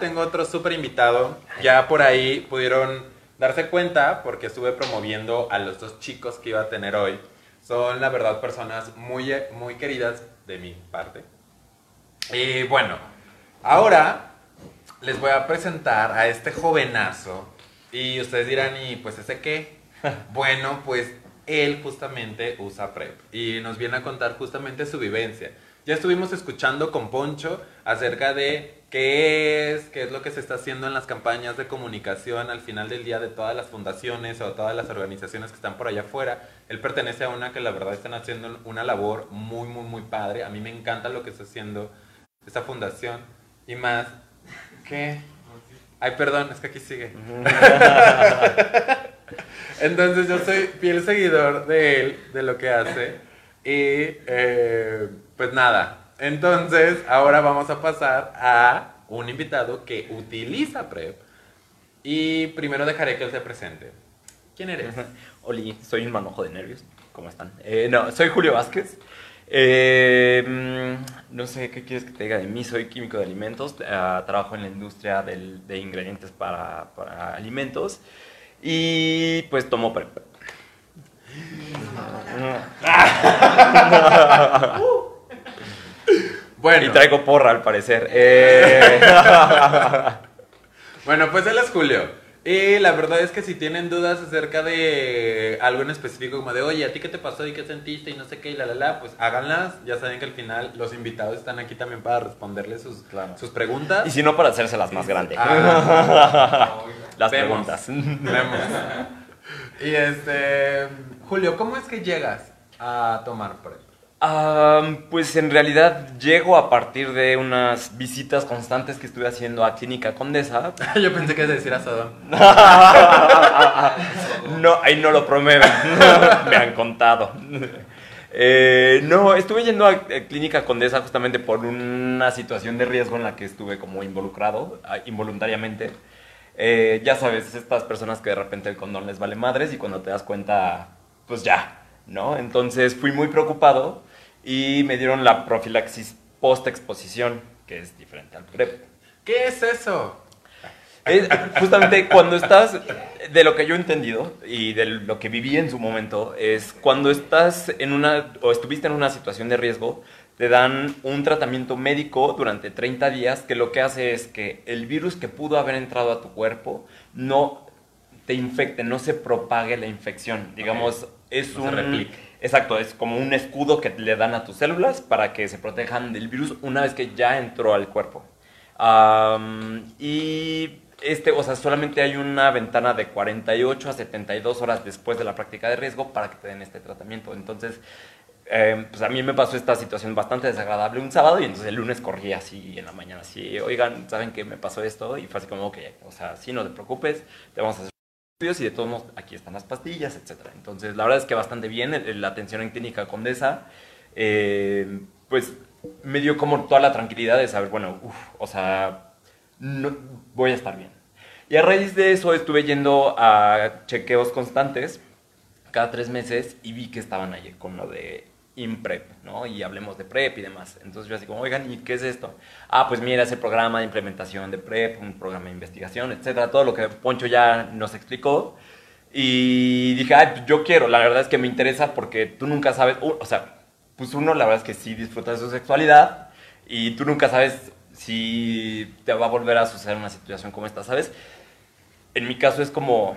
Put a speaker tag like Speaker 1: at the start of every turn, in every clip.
Speaker 1: tengo otro súper invitado. Ya por ahí pudieron darse cuenta porque estuve promoviendo a los dos chicos que iba a tener hoy. Son, la verdad, personas muy, muy queridas de mi parte. Y bueno, ahora les voy a presentar a este jovenazo. Y ustedes dirán, ¿y pues ese qué? bueno, pues él justamente usa PrEP y nos viene a contar justamente su vivencia. Ya estuvimos escuchando con Poncho acerca de qué es, qué es lo que se está haciendo en las campañas de comunicación al final del día de todas las fundaciones o todas las organizaciones que están por allá afuera. Él pertenece a una que la verdad están haciendo una labor muy, muy, muy padre. A mí me encanta lo que está haciendo esta fundación y más que... Ay, perdón, es que aquí sigue. Entonces yo soy fiel seguidor de él, de lo que hace. Y eh, pues nada, entonces ahora vamos a pasar a un invitado que utiliza PrEP. Y primero dejaré que él se presente. ¿Quién eres?
Speaker 2: Oli, soy un manojo de nervios. ¿Cómo están? Eh, no, soy Julio Vázquez. Eh, mm, no sé qué quieres que te diga de mí. Soy químico de alimentos. Ah, trabajo en la industria del- de ingredientes para, para alimentos. Y pues tomo PrEP.
Speaker 1: Bueno,
Speaker 2: Y traigo porra al parecer. Eh,
Speaker 1: bueno, pues él es Julio. Y la verdad es que si tienen dudas acerca de algo en específico, como de, oye, ¿a ti qué te pasó y qué sentiste y no sé qué y la la la? Pues háganlas. Ya saben que al final los invitados están aquí también para responderles sus,
Speaker 2: Claro.
Speaker 1: sus preguntas.
Speaker 2: y si no, para hacérselas más grandes.
Speaker 1: Ah,
Speaker 2: Las
Speaker 1: Vemos.
Speaker 2: preguntas.
Speaker 1: Vemos. Y este, Julio, ¿cómo es que llegas a tomar PrEP?
Speaker 2: Ah, pues en realidad llego a partir de unas visitas constantes que estuve haciendo a Clínica Condesa.
Speaker 1: Yo pensé que ibas a decir a Sodom.
Speaker 2: No, ahí no lo promueven. Me han contado. Eh, no, estuve yendo a eh, Clínica Condesa justamente por una situación de riesgo en la que estuve como involucrado, ah, involuntariamente. Eh, ya sabes, estas personas que de repente el condón les vale madres y cuando te das cuenta, pues ya, ¿no? Entonces fui muy preocupado y me dieron la profilaxis post-exposición, que es diferente al PrEP.
Speaker 1: ¿Qué es eso?
Speaker 2: Es justamente cuando estás, de lo que yo he entendido y de lo que viví en su momento, es cuando estás en una, o estuviste en una situación de riesgo, te dan un tratamiento médico durante 30 días que lo que hace es que el virus que pudo haber entrado a tu cuerpo no te infecte, no se propague la infección. Digamos, es
Speaker 1: No se
Speaker 2: un...
Speaker 1: replique.
Speaker 2: Exacto, es como un escudo que le dan a tus células para que se protejan del virus una vez que ya entró al cuerpo. Y este, o sea, solamente hay una ventana de 48 a 72 horas después de la práctica de riesgo para que te den este tratamiento. Entonces, eh, pues a mí me pasó esta situación bastante desagradable un sábado y entonces el lunes corrí así en la mañana, así, oigan, ¿saben qué me pasó esto? Y fue así como, ok, o sea, sí, no te preocupes, te vamos a hacer estudios y de todos modos aquí están las pastillas, etcétera. Entonces, la verdad es que bastante bien la atención en clínica Condesa, eh, pues me dio como toda la tranquilidad de saber, bueno, uf, o sea, no, voy a estar bien. Y a raíz de eso estuve yendo a chequeos constantes cada tres meses y vi que estaban ahí con lo de IMPREP, ¿no? Y hablemos de PREP y demás. Entonces yo así como, oigan, ¿y qué es esto? Ah, pues mira, ese programa de implementación de PREP, un programa de investigación, etcétera, todo lo que Poncho ya nos explicó. Y dije, ay, yo quiero, la verdad es que me interesa porque tú nunca sabes, u- o sea, pues uno la verdad es que sí disfruta de su sexualidad y tú nunca sabes si te va a volver a suceder una situación como esta, ¿sabes? En mi caso es como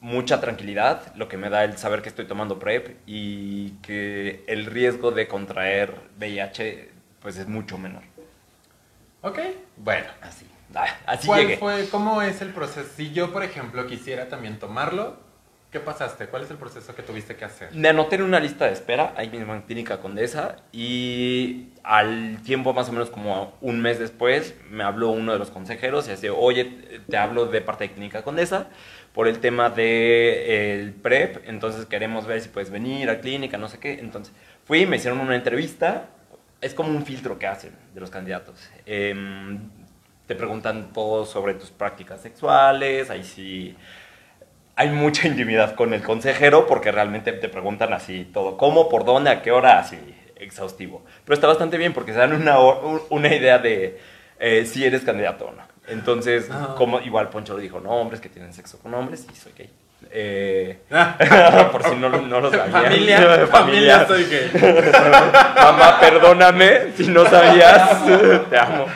Speaker 2: mucha tranquilidad lo que me da el saber que estoy tomando PrEP y que el riesgo de contraer VIH pues es mucho menor.
Speaker 1: Ok, bueno.
Speaker 2: Así, ah, así
Speaker 1: ¿Cuál
Speaker 2: llegué.
Speaker 1: fue, cómo es el proceso? Si yo, por ejemplo, quisiera también tomarlo, ¿qué pasaste? ¿Cuál es el proceso que tuviste que hacer?
Speaker 2: Me anoté en una lista de espera, ahí mismo en Clínica Condesa, y al tiempo, más o menos como un mes después, me habló uno de los consejeros y decía, oye, te hablo de parte de Clínica Condesa por el tema del PrEP, entonces queremos ver si puedes venir a clínica, no sé qué. Entonces fui, me hicieron una entrevista, es como un filtro que hacen de los candidatos. Em, te preguntan todo sobre tus prácticas sexuales, ahí sí hay mucha intimidad con el consejero porque realmente te preguntan así todo, cómo, por dónde, a qué hora, así exhaustivo. Pero está bastante bien porque se dan una, una idea de eh, si eres candidato o no. Entonces,
Speaker 1: Ah.
Speaker 2: como igual Poncho lo dijo, no, hombres que tienen sexo con hombres y soy gay. Eh,
Speaker 1: Ah,
Speaker 2: por si no, lo- no lo sabían.
Speaker 1: familia, familia, soy gay.
Speaker 2: Mamá, perdóname si no sabías. Te amo.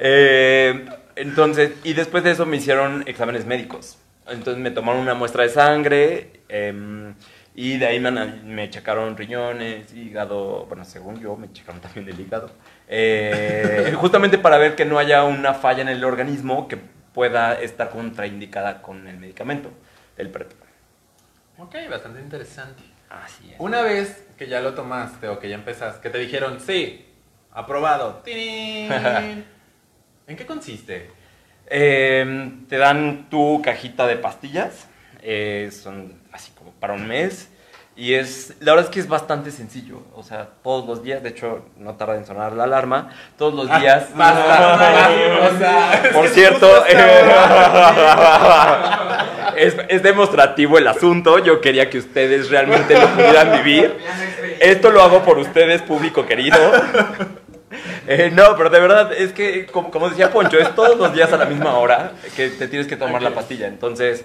Speaker 2: Eh, entonces, y después de eso me hicieron exámenes médicos. Entonces me tomaron una muestra de sangre em, y de ahí me, me checaron riñones, hígado, bueno, según yo me checaron también el hígado. Eh, justamente para ver que no haya una falla en el organismo que pueda estar contraindicada con el medicamento, el PrEP.
Speaker 1: Ok, bastante interesante.
Speaker 2: Así es.
Speaker 1: Una vez que ya lo tomaste o que ya empezaste, que te dijeron, sí, aprobado. ¡Tirín! ¿En qué consiste?
Speaker 2: Eh, te dan tu cajita de pastillas, eh, son así como para un mes, y es, la verdad es que es bastante sencillo, o sea, todos los días, de hecho, no tarda en sonar la alarma, todos los días...
Speaker 1: Basta. O sea, es
Speaker 2: Por cierto, es, es demostrativo el asunto, yo quería que ustedes realmente lo pudieran vivir. Esto lo hago por ustedes, público querido. Eh, no, pero de verdad, es que, como, como decía Poncho, es todos los días a la misma hora que te tienes que tomar la pastilla. Entonces,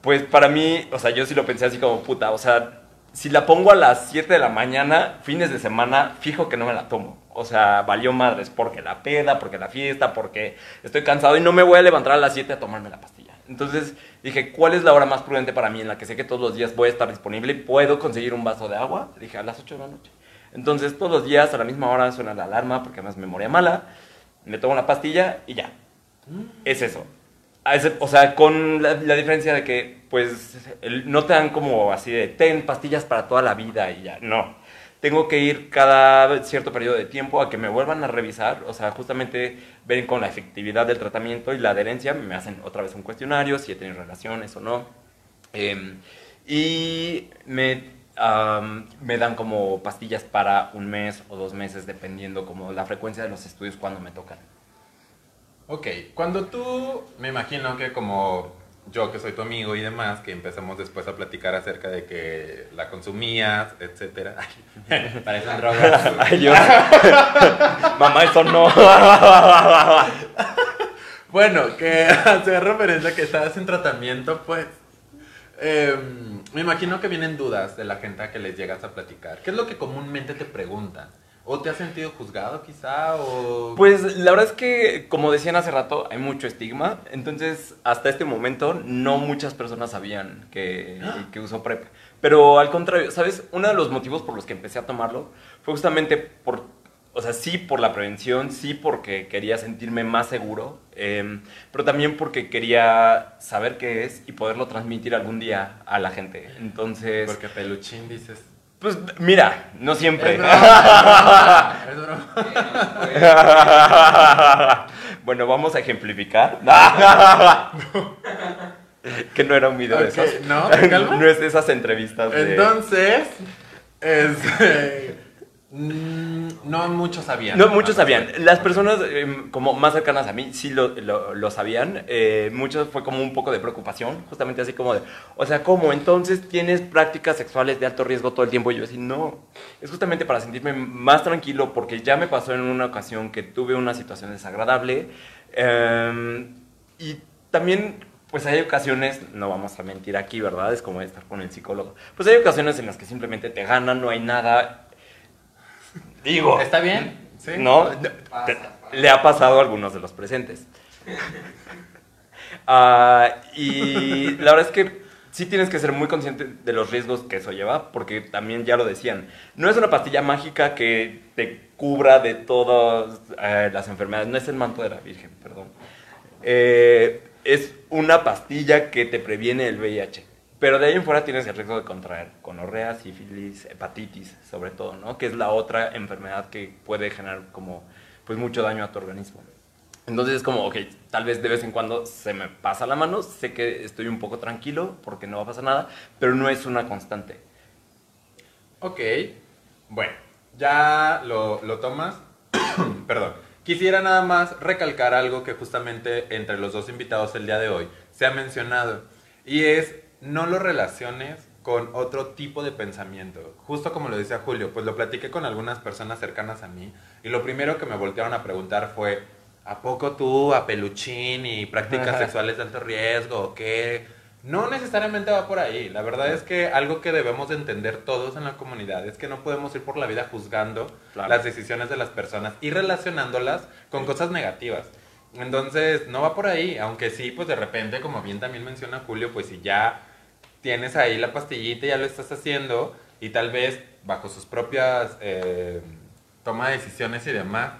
Speaker 2: pues para mí, o sea, yo sí lo pensé así como puta, o sea, si la pongo a las 7 de la mañana, fines de semana, fijo que no me la tomo. O sea, valió madres, porque la peda, porque la fiesta, porque estoy cansado y no me voy a levantar a las 7 a tomarme la pastilla. Entonces dije, ¿cuál es la hora más prudente para mí en la que sé que todos los días voy a estar disponible y puedo conseguir un vaso de agua? Dije, a las 8 de la noche. Entonces todos los días a la misma hora suena la alarma porque además memoria mala, me tomo la pastilla y ya. Es eso. O sea, con la, la diferencia de que, pues, el- no te dan como así de, ten pastillas para toda la vida y ya. No. Tengo que ir cada cierto periodo de tiempo a que me vuelvan a revisar. O sea, justamente ven con la efectividad del tratamiento y la adherencia. Me hacen otra vez un cuestionario, si he tenido relaciones o no. Em, y me, am, me dan como pastillas para un mes o dos meses, dependiendo como la frecuencia de los estudios cuando me tocan.
Speaker 1: Ok, cuando tú, me imagino que como yo que soy tu amigo y demás, que empezamos después a platicar acerca de que la consumías, etcétera. Parecen drogas.
Speaker 2: Ay, Dios. Mamá, eso no.
Speaker 1: Bueno, que hace referencia a que estabas en tratamiento, pues. Em, me imagino que vienen dudas de la gente a que les llegas a platicar. ¿Qué es lo que comúnmente te preguntan? ¿O te has sentido juzgado quizá? ¿O
Speaker 2: Pues la verdad es que, como decían hace rato, hay mucho estigma. Entonces, hasta este momento, no muchas personas sabían que, que uso PrEP. Pero al contrario, ¿sabes? Uno de los motivos por los que empecé a tomarlo fue justamente por, o sea, sí por la prevención, sí porque quería sentirme más seguro, em, pero también porque quería saber qué es y poderlo transmitir algún día a la gente. Entonces,
Speaker 1: porque peluchín dices?
Speaker 2: pues mira, no siempre.
Speaker 1: Es broma, es broma.
Speaker 2: bueno, vamos a ejemplificar. que no era un video de
Speaker 1: Ok,
Speaker 2: esos.
Speaker 1: ¿no?
Speaker 2: No es de esas entrevistas de...
Speaker 1: Entonces, este, mm, no muchos sabían.
Speaker 2: No, muchos sabían. Las personas em, como más cercanas a mí sí lo, lo- lo sabían. Eh, muchos fue como un poco de preocupación, justamente así como de, o sea, ¿cómo? Entonces tienes prácticas sexuales de alto riesgo todo el tiempo. Y yo así, no. Es justamente para sentirme más tranquilo porque ya me pasó en una ocasión que tuve una situación desagradable. em, y también... Pues hay ocasiones, no vamos a mentir aquí, ¿verdad? Es como estar con el psicólogo. Pues hay ocasiones en las que simplemente te ganan, no hay nada. Digo,
Speaker 1: ¿Está bien? ¿Sí?
Speaker 2: ¿No? Te- le ha pasado a algunos de los presentes. Ah, y la verdad es que sí tienes que ser muy consciente de los riesgos que eso lleva, porque también ya lo decían, no es una pastilla mágica que te cubra de todas eh, las enfermedades, no es el manto de la Virgen, perdón. Eh, es una pastilla que te previene el VIH. Pero de ahí en fuera tienes el riesgo de contraer gonorrea, sífilis, hepatitis, sobre todo, ¿no? Que es la otra enfermedad que puede generar como, pues, mucho daño a tu organismo. Entonces es como, ok, tal vez de vez en cuando se me pasa la mano, sé que estoy un poco tranquilo porque no va a pasar nada, pero no es una constante.
Speaker 1: Ok, bueno, ya lo, lo tomas. Perdón. Quisiera nada más recalcar algo que justamente entre los dos invitados el día de hoy se ha mencionado. Y es, no lo relaciones con otro tipo de pensamiento. Justo como lo decía Julio, pues lo platiqué con algunas personas cercanas a mí. Y lo primero que me voltearon a preguntar fue, ¿a poco tú a peluchín y prácticas sexuales de alto riesgo o qué? No necesariamente va por ahí. La verdad es que algo que debemos de entender todos en la comunidad es que no podemos ir por la vida juzgando
Speaker 2: Claro.
Speaker 1: las decisiones de las personas y relacionándolas con cosas negativas. Entonces, no va por ahí, aunque sí, pues de repente, como bien también menciona Julio, pues si ya tienes ahí la pastillita, ya lo estás haciendo y tal vez bajo sus propias eh, toma de decisiones y demás,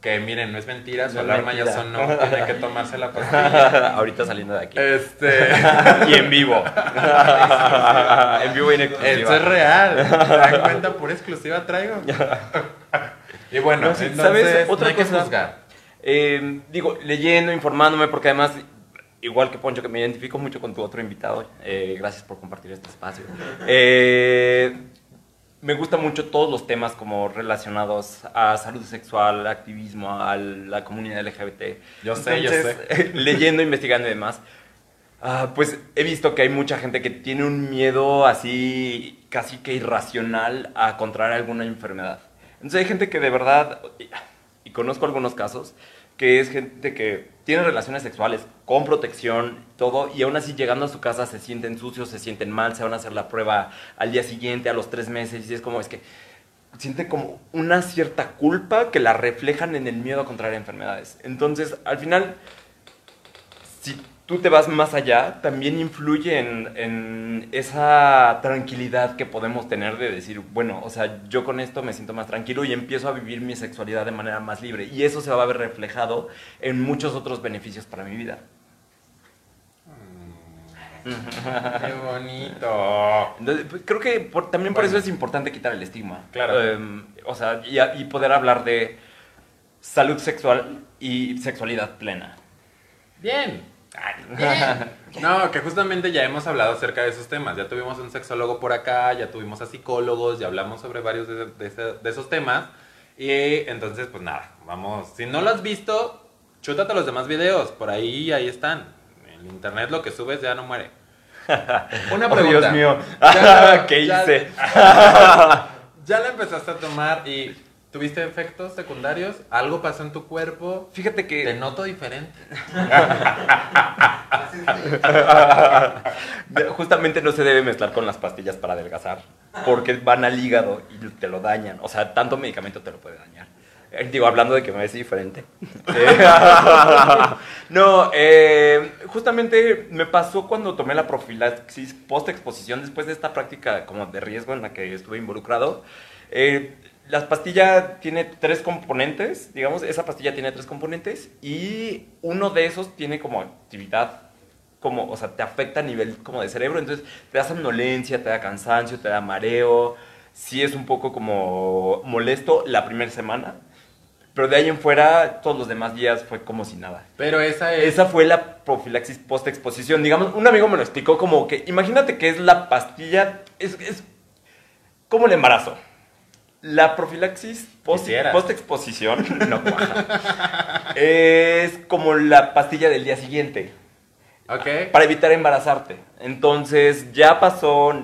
Speaker 1: que miren, no es mentira, su
Speaker 2: No
Speaker 1: alarma ya
Speaker 2: mentira.
Speaker 1: sonó, tiene que tomarse la pastilla.
Speaker 2: Ahorita saliendo de aquí.
Speaker 1: Este,
Speaker 2: y en vivo. en vivo y en exclusiva.
Speaker 1: eso es real, ¿se dan cuenta? Por exclusiva traigo. Y bueno,
Speaker 2: No,
Speaker 1: entonces,
Speaker 2: ¿sabes?
Speaker 1: no
Speaker 2: Otra
Speaker 1: hay que
Speaker 2: cosa-
Speaker 1: juzgar.
Speaker 2: Eh, digo, leyendo, informándome, porque además, igual que Poncho, que me identifico mucho con tu otro invitado, eh, gracias por compartir este espacio. Eh, me gustan mucho todos los temas como relacionados a salud sexual, activismo, a la comunidad LGBT.
Speaker 1: Yo sé, yo
Speaker 2: sé. leyendo, investigando y demás, ah, pues he visto que hay mucha gente que tiene un miedo así, casi que irracional a contraer alguna enfermedad. Entonces hay gente que de verdad, y conozco algunos casos, que es gente que tiene relaciones sexuales con protección, todo, y aún así llegando a su casa se sienten sucios, se sienten mal, se van a hacer la prueba al día siguiente, a los tres meses, y es como, es que sienten como una cierta culpa que la reflejan en el miedo a contraer enfermedades. Entonces, al final, si tú te vas más allá, también influye en, en esa tranquilidad que podemos tener de decir, bueno, o sea, yo con esto me siento más tranquilo y empiezo a vivir mi sexualidad de manera más libre. Y eso se va a ver reflejado en muchos otros beneficios para mi vida.
Speaker 1: Qué bonito.
Speaker 2: Entonces, pues, creo que por- también por
Speaker 1: Bueno.
Speaker 2: eso es importante quitar el estigma.
Speaker 1: Claro.
Speaker 2: Em, o sea, y poder hablar de salud sexual y sexualidad plena.
Speaker 1: Bien. No, que justamente ya hemos hablado acerca de esos temas. Ya tuvimos un sexólogo por acá, ya tuvimos a psicólogos, ya hablamos sobre varios de, de ese- de esos temas. Y entonces, pues nada, vamos. Si no lo has visto, chútate los demás videos. Por ahí, ahí están. En internet lo que subes ya no muere. Una
Speaker 2: Oh,
Speaker 1: pregunta.
Speaker 2: Dios mío.
Speaker 1: Ya-
Speaker 2: ¿Qué
Speaker 1: ya-
Speaker 2: hice?
Speaker 1: Ya la empezaste a tomar y tuviste efectos secundarios. Algo pasó en tu cuerpo.
Speaker 2: Fíjate
Speaker 1: Te
Speaker 2: que
Speaker 1: noto diferente.
Speaker 2: justamente no se debe mezclar con las pastillas para adelgazar, porque van al hígado y te lo dañan. O sea, tanto medicamento te lo puede dañar. Eh, Digo, hablando de que me ves diferente. No, eh, justamente me pasó cuando tomé la profilaxis post-exposición después de esta práctica como de riesgo en la que estuve involucrado. Eh, la pastilla tiene tres componentes, digamos, esa pastilla tiene tres componentes y uno de esos tiene como actividad como, o sea, te afecta a nivel como de cerebro, entonces te da somnolencia, te da cansancio, te da mareo, sí es un poco como molesto la primera semana, pero de ahí en fuera todos los demás días fue como si nada.
Speaker 1: Pero esa es.
Speaker 2: Esa fue la profilaxis post-exposición. Digamos, un amigo me lo explicó como que, imagínate que es la pastilla, es, es como el embarazo. La profilaxis post-exposición, no es como la pastilla del día siguiente para evitar embarazarte. Entonces ya pasó,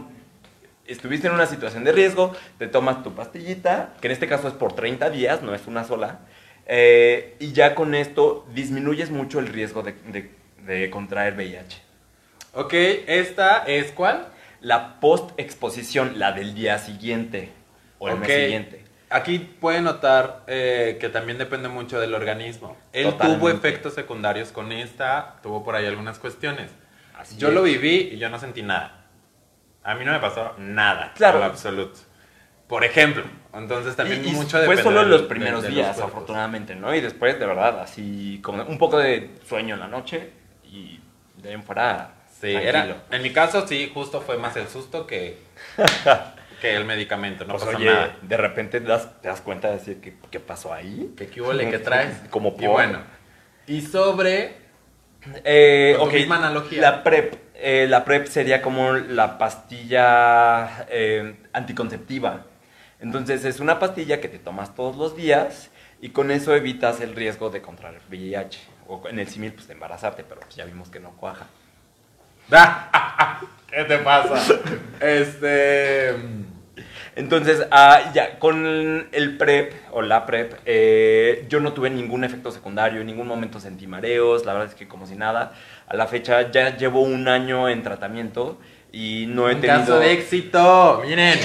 Speaker 2: estuviste en una situación de riesgo, te tomas tu pastillita, que en este caso es por 30 días, no es una sola, eh, y ya con esto disminuyes mucho el riesgo de, de- de contraer VIH.
Speaker 1: Ok, esta es cuál?
Speaker 2: La post-exposición, la del día siguiente o el
Speaker 1: Ok.
Speaker 2: mes siguiente.
Speaker 1: Aquí puede notar eh, que también depende mucho del organismo. Él
Speaker 2: Totalmente.
Speaker 1: tuvo efectos secundarios con esta, tuvo por ahí algunas cuestiones.
Speaker 2: Así
Speaker 1: Yo
Speaker 2: es.
Speaker 1: lo viví y yo no sentí nada. A mí no me pasó nada.
Speaker 2: Claro.
Speaker 1: En absoluto. Por ejemplo. Entonces también
Speaker 2: Y- y
Speaker 1: mucho
Speaker 2: fue
Speaker 1: depende
Speaker 2: solo
Speaker 1: del-
Speaker 2: los
Speaker 1: de-
Speaker 2: primeros
Speaker 1: de los
Speaker 2: días,
Speaker 1: cuerpos.
Speaker 2: afortunadamente, ¿no? Y después, de verdad, así como un poco de sueño en la noche y de ahí en fuera.
Speaker 1: Sí,
Speaker 2: tranquilo.
Speaker 1: era, en mi caso sí, justo fue más el susto que, que el medicamento. No
Speaker 2: Pues,
Speaker 1: pasó
Speaker 2: oye,
Speaker 1: nada.
Speaker 2: de repente te das, te das cuenta de decir, ¿qué, qué pasó ahí?
Speaker 1: ¿Qué qué huele, qué traes?
Speaker 2: Como
Speaker 1: Y
Speaker 2: por-
Speaker 1: bueno. Y sobre
Speaker 2: Eh,
Speaker 1: Con tu
Speaker 2: ok,
Speaker 1: misma analogía.
Speaker 2: La PrEP. eh, la PrEP sería como la pastilla eh, anticonceptiva. Entonces es una pastilla que te tomas todos los días y con eso evitas el riesgo de contraer VIH. O en el símil, pues de embarazarte, pero pues, ya vimos que no cuaja.
Speaker 1: ¿Qué te pasa? Este.
Speaker 2: Entonces, ah, ya, con el PrEP o la PrEP, eh, yo no tuve ningún efecto secundario, en ningún momento sentí mareos, la verdad es que como si nada. A la fecha ya llevo un año en tratamiento y no he
Speaker 1: Un
Speaker 2: tenido...
Speaker 1: caso de éxito. Miren,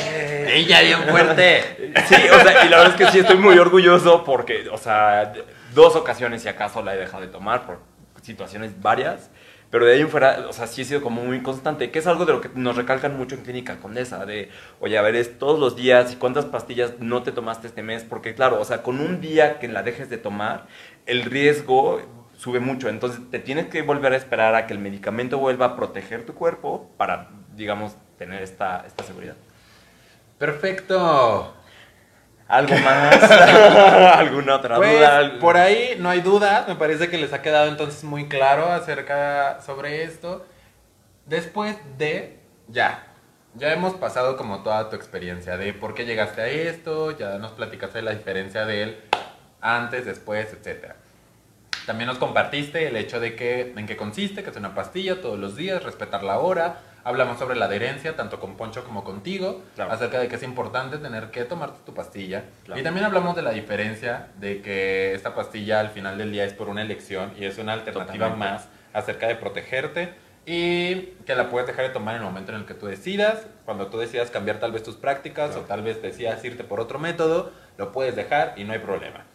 Speaker 1: ella bien fuerte.
Speaker 2: Sí, o sea, y la verdad es que sí estoy muy orgulloso porque, o sea, dos ocasiones si acaso la he dejado de tomar por situaciones varias. Pero de ahí en fuera, o sea, sí he sido como muy constante, que es algo de lo que nos recalcan mucho en Clínica Condesa, de, oye, a ver, es todos los días y cuántas pastillas no te tomaste este mes, porque claro, o sea, con un día que la dejes de tomar, el riesgo sube mucho, entonces te tienes que volver a esperar a que el medicamento vuelva a proteger tu cuerpo para, digamos, tener esta, esta seguridad.
Speaker 1: Perfecto.
Speaker 2: ¿Algo más? ¿Alguna otra
Speaker 1: Pues,
Speaker 2: duda?
Speaker 1: Por ahí no hay duda, me parece que les ha quedado entonces muy claro acerca sobre esto. Después de, ya, ya hemos pasado como toda tu experiencia de por qué llegaste a esto, ya nos platicaste de la diferencia de él antes, después, etc. También nos compartiste el hecho de que, en qué consiste, que es una pastilla todos los días, respetar la hora. Hablamos sobre la adherencia, tanto con Poncho como contigo,
Speaker 2: Claro.
Speaker 1: acerca de que es importante tener que tomarte tu pastilla.
Speaker 2: Claro.
Speaker 1: Y también hablamos de la diferencia de que esta pastilla al final del día es por una elección y es una alternativa
Speaker 2: Totalmente.
Speaker 1: más acerca de protegerte y que la puedes dejar de tomar en el momento en el que tú decidas. Cuando tú decidas cambiar tal vez tus prácticas
Speaker 2: Claro.
Speaker 1: o tal vez decidas irte por otro método, lo puedes dejar y no hay problema.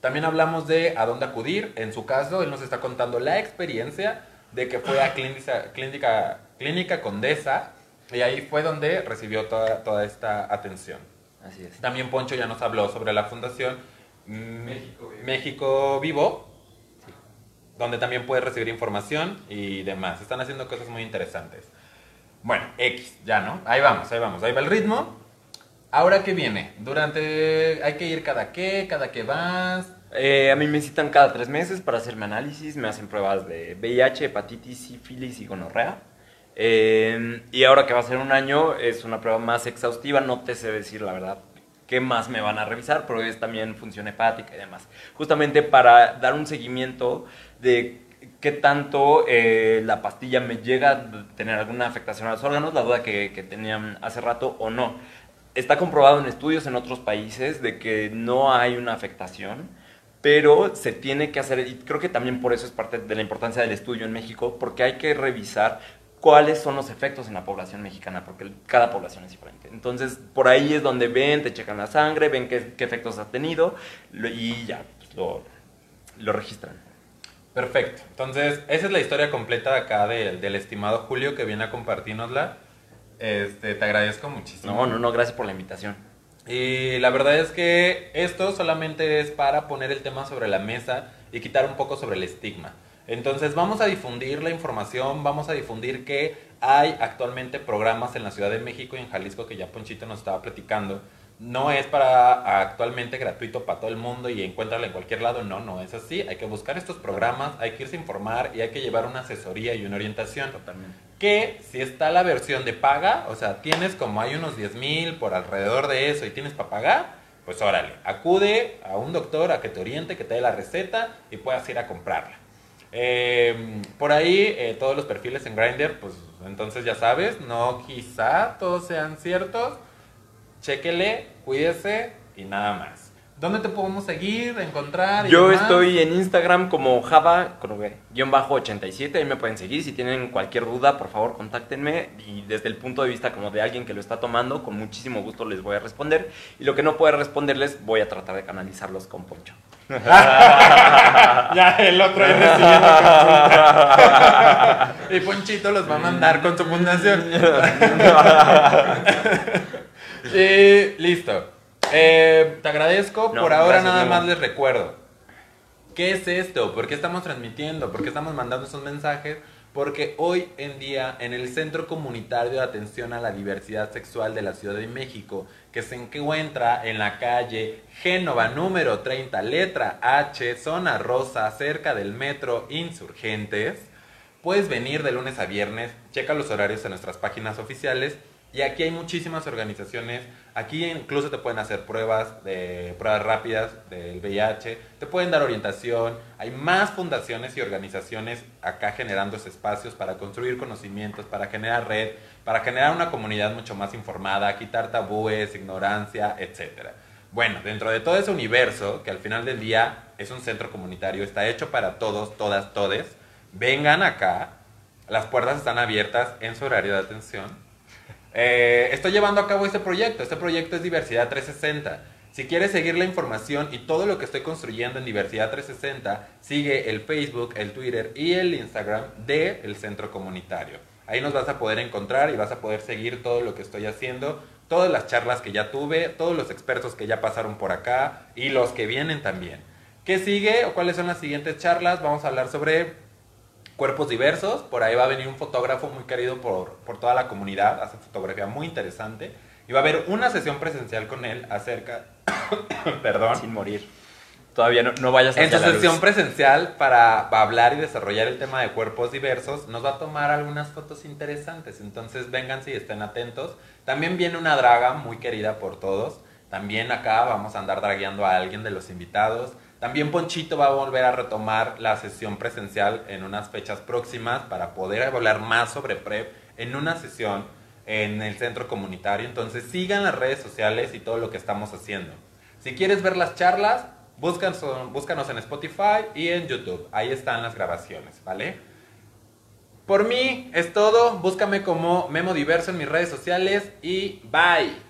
Speaker 1: También hablamos de a dónde acudir. En su caso, él nos está contando la experiencia de que fue a clínica, clínica, clínica Condesa y ahí fue donde recibió toda, toda esta atención.
Speaker 2: Así es.
Speaker 1: También Poncho ya nos habló sobre la fundación
Speaker 2: México Vivo.
Speaker 1: México Vivo, donde también puedes recibir información y demás. Están haciendo cosas muy interesantes. Bueno, X, ya, ¿no? Ahí vamos, ahí vamos, ahí va el ritmo. Ahora, ¿qué viene? Durante... ¿Hay que ir cada qué? ¿Cada qué vas?
Speaker 2: Eh, a mí me citan cada tres meses para hacerme análisis, me hacen pruebas de VIH, hepatitis, sífilis y gonorrea. Eh, y ahora que va a ser un año, es una prueba más exhaustiva, no te sé decir la verdad qué más me van a revisar, pero es también función hepática y demás. Justamente para dar un seguimiento de qué tanto eh, la pastilla me llega a tener alguna afectación a los órganos, la duda que, que tenían hace rato o no. Está comprobado en estudios en otros países de que no hay una afectación, pero se tiene que hacer, y creo que también por eso es parte de la importancia del estudio en México, porque hay que revisar cuáles son los efectos en la población mexicana, porque cada población es diferente. Entonces, por ahí es donde ven, te checan la sangre, ven qué, qué efectos ha tenido lo- y ya pues, lo, lo registran.
Speaker 1: Perfecto. Entonces, esa es la historia completa de acá del, del estimado Julio que viene a compartirnosla. Este, te agradezco muchísimo.
Speaker 2: No, no, no, gracias por la invitación.
Speaker 1: Y la verdad es que esto solamente es para poner el tema sobre la mesa y quitar un poco sobre el estigma. Entonces vamos a difundir la información, vamos a difundir que hay actualmente programas en la Ciudad de México y en Jalisco que ya Ponchito nos estaba platicando. No es para actualmente gratuito para todo el mundo y encuéntralo en cualquier lado, no, no es así. Hay que buscar estos programas, hay que irse a informar y hay que llevar una asesoría y una orientación
Speaker 2: Totalmente.
Speaker 1: que si está la versión de paga, o sea, tienes como hay unos 10 mil por alrededor de eso y tienes para pagar, pues órale, acude a un doctor a que te oriente, que te dé la receta y puedas ir a comprarla. Eh, por ahí, eh, todos los perfiles en Grindr, pues entonces ya sabes, no quizá todos sean ciertos. Chéquele, cuídese y nada más. ¿Dónde te podemos seguir, encontrar? y
Speaker 2: Yo
Speaker 1: demás?
Speaker 2: estoy en Instagram como Java, con V, guion bajo 87, ahí me pueden seguir. Si tienen cualquier duda, por favor, contáctenme. Y desde el punto de vista como de alguien que lo está tomando, con muchísimo gusto les voy a responder. Y lo que no pueda responderles, voy a tratar de canalizarlos con Poncho.
Speaker 1: ya el otro ahí recibiendo consulta. y Ponchito los va a mandar con su fundación. y listo. Eh, te agradezco.
Speaker 2: No,
Speaker 1: Por ahora nada más les recuerdo. ¿Qué es esto? ¿Por qué estamos transmitiendo? ¿Por qué estamos mandando esos mensajes? Porque hoy en día en el Centro Comunitario de Atención a la Diversidad Sexual de la Ciudad de México, que se encuentra en la calle Génova número 30, letra H, zona rosa, cerca del metro Insurgentes, puedes venir de lunes a viernes, checa los horarios en nuestras páginas oficiales Y aquí hay muchísimas organizaciones. Aquí incluso te pueden hacer pruebas de pruebas rápidas del VIH, te pueden dar orientación. Hay más fundaciones y organizaciones acá generando espacios para construir conocimientos, para generar red, para generar una comunidad mucho más informada, quitar tabúes, ignorancia, etcétera. Bueno, dentro de todo ese universo, que al final del día es un centro comunitario, está hecho para todos, todas, todes, vengan acá, las puertas están abiertas en su horario de atención. Eh, estoy llevando a cabo este proyecto, este proyecto es Diversidad 360. Si quieres seguir la información y todo lo que estoy construyendo en Diversidad 360, sigue el Facebook, el Twitter y el Instagram del centro comunitario. Ahí nos vas a poder encontrar y vas a poder seguir todo lo que estoy haciendo todas las charlas que ya tuve, todos los expertos que ya pasaron por acá y los que vienen también. ¿Qué sigue o cuáles son las siguientes charlas? Vamos a hablar sobre cuerpos diversos. Por ahí va a venir un fotógrafo muy querido por, por toda la comunidad, hace fotografía muy interesante. Y va a haber una sesión presencial con él acerca... Perdón.
Speaker 2: Sin morir. Todavía no, no vayas a
Speaker 1: En su sesión presencial para, para, hablar y desarrollar el tema de cuerpos diversos, nos va a tomar algunas fotos interesantes. Entonces vénganse y estén atentos. También viene una draga muy querida por todos. También acá vamos a andar dragueando a alguien de los invitados. También Ponchito va a volver a retomar la sesión presencial en unas fechas próximas para poder hablar más sobre PrEP en una sesión en el centro comunitario. Entonces sigan las redes sociales y todo lo que estamos haciendo. Si quieres ver las charlas, Búscanos, en Spotify y en YouTube. Ahí están las grabaciones, ¿vale? Por mí es todo. Búscame como Memo Diverso en mis redes sociales y bye.